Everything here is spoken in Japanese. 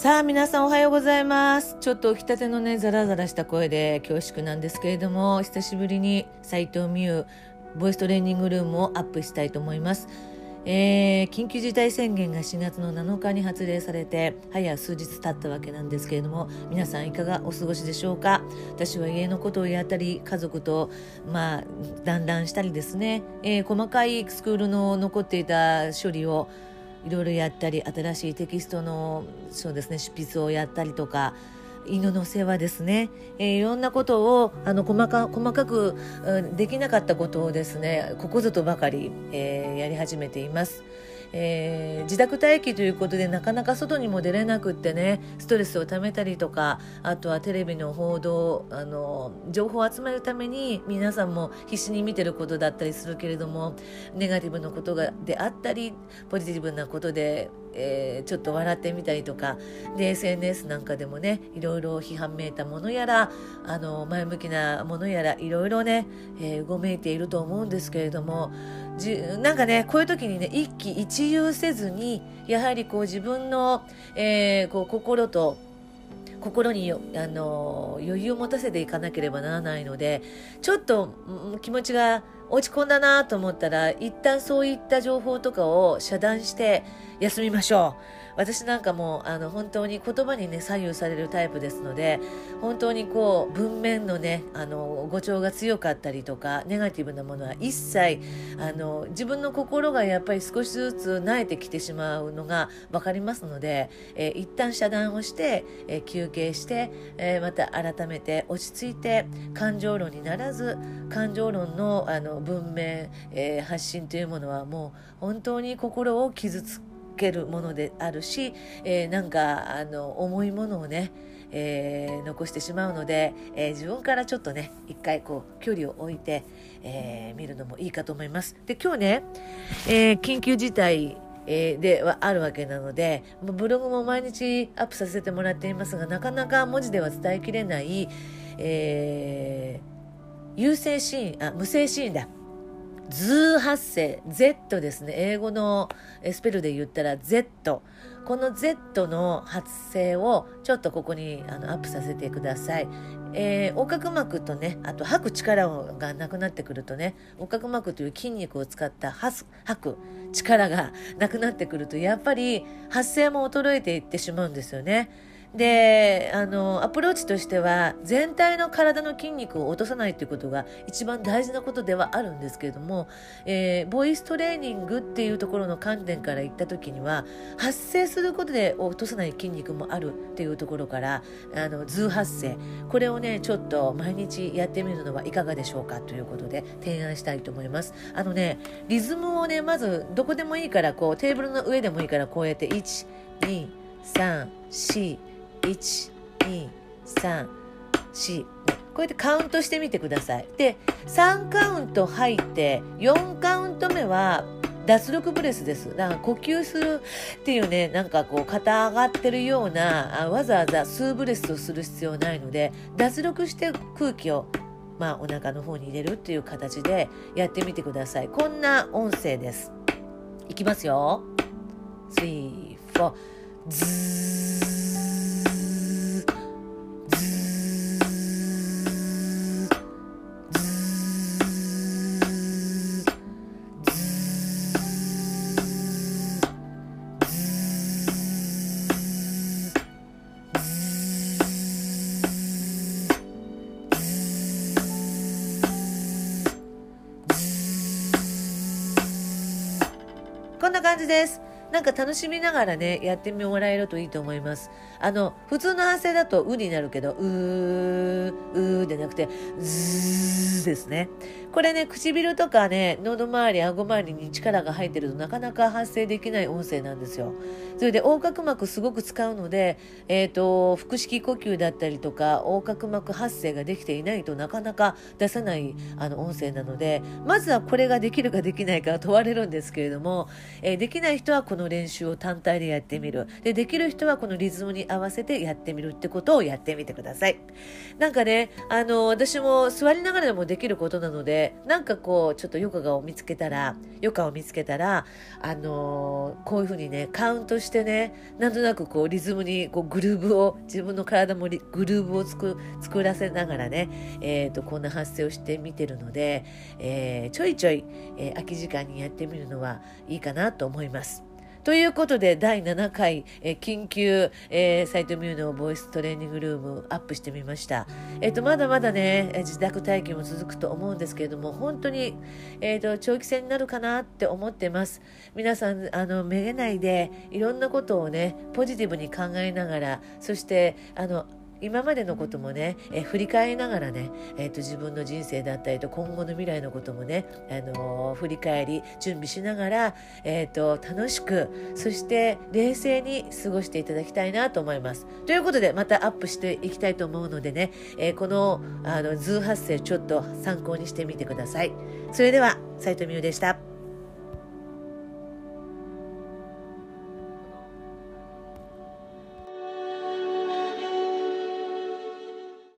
さあ皆さんおはようございます。ちょっと起きたてのねザラザラした声で恐縮なんですけれども久しぶりに斉藤美優ボイストレーニングルームをアップしたいと思います。えー、緊急事態宣言が4月の7日に発令されて早数日経ったわけなんですけれども皆さんいかがお過ごしでしょうか？私は家のことをやったり家族とまあ団らんしたりですね、えー、細かいスクールの残っていた処理をいろいろやったり新しいテキストのそうですね執筆をやったりとか犬の世話ですね、えー、いろんなことをあの細か細かく、うん、できなかったことをですねここぞとばかり、えー、やり始めています。えー、自宅待機ということでなかなか外にも出れなくってねストレスをためたりとかあとはテレビの報道あの情報を集めるために皆さんも必死に見てることだったりするけれどもネガティブなことがであったりポジティブなことでえー、ちょっと笑ってみたりとかで SNS なんかでもねいろいろ批判めいたものやらあの前向きなものやらいろいろね、えー、うごめいていると思うんですけれどもじなんかねこういう時にね一喜一憂せずにやはりこう自分の、えー、こう心と心にあの余裕を持たせていかなければならないのでちょっとうん気持ちが落ち込んだなと思ったら一旦そういった情報とかを遮断して休みましょう。私なんかもあの本当に言葉にね左右されるタイプですので本当にこう文面のねあの語調が強かったりとかネガティブなものは一切あの自分の心がやっぱり少しずつ慣れてきてしまうのが分かりますので、えー、一旦遮断をして、えー、休憩して、えー、また改めて落ち着いて感情論にならず感情論のあの文面、えー、発信というものはもう本当に心を傷つけるものであるし、えー、なんかあの重いものをね、えー、残してしまうので、えー、自分からちょっとね一回こう距離を置いて、えー、見るのもいいかと思います。で今日ね、え、緊急事態えー、ではあるわけなのでブログも毎日アップさせてもらっていますがなかなか文字では伝えきれない、えー、有性シーンあ無性シーンだ。図発声 Z ですね。英語のスペルで言ったら Z この Z の発声をちょっとここにあのアップさせてください、えー、横隔膜とねあと吐く力がなくなってくるとね横隔膜という筋肉を使った吐く力がなくなってくるとやっぱり発声も衰えていってしまうんですよね。であのアプローチとしては全体の体の筋肉を落とさないということが一番大事なことではあるんですけれども、えー、ボイストレーニングっていうところの観点から言った時には発生することで落とさない筋肉もあるっていうところからあの図発声。これをねちょっと毎日やってみるのはいかがでしょうかということで提案したいと思います。あのねリズムをねまずどこでもいいからこうテーブルの上でもいいからこうやって1 2 3 4 1234こうやってカウントしてみてくださいで3カウント入って4カウント目は脱力ブレスです。だから呼吸するっていうね、なんかこう肩上がってるような、あわざわざ数ブレスをする必要ないので、脱力して空気をまあお腹の方に入れるっていう形でやってみてください。こんな音声です。いきますよ。3、4、ズーこんな感じです。なんか楽しみながらね、やってもらえるといいと思います。あの、普通の発声だとうになるけど、うー、うーでなくて、ずーですね。これね、唇とかね、喉周り、顎周りに力が入ってるとなかなか発声できない音声なんですよ。それで横隔膜すごく使うので、えっ、ー、と、腹式呼吸だったりとか、横隔膜発声ができていないとなかなか出さないあの音声なので、まずはこれができるかできないか問われるんですけれども、えー、できない人はこの練習を単体でやってみる。で、できる人はこのリズムに合わせてやってみるってことをやってみてください。なんかね、あの、私も座りながらでもできることなので、でなんかこうちょっとヨガを見つけたらヨガを見つけたらあのー、こういうふうにねカウントしてねなんとなくこうリズムにこうグルーブを自分の体もグルーブを作作らせながらね、えーと、こんな発声をしてみてるので、えー、ちょいちょい、えー、空き時間にやってみるのはいいかなと思います。ということで、第7回、え緊急、えー、サイトミューのボイストレーニングルームアップしてみました。えっ、ー、と、まだまだね、自宅待機も続くと思うんですけれども、本当に、えっ、ー、と、長期戦になるかなって思ってます。皆さん、あの、めげないで、いろんなことをね、ポジティブに考えながら、そして、あの、今までのこともね、え振り返りながらね、えーと、自分の人生だったりと今後の未来のこともね、あのー、振り返り準備しながら、えーと、楽しくそして冷静に過ごしていただきたいなと思います。ということでまたアップしていきたいと思うのでね、えー、このあの図発声ちょっと参考にしてみてください。それでは斉藤美優でした。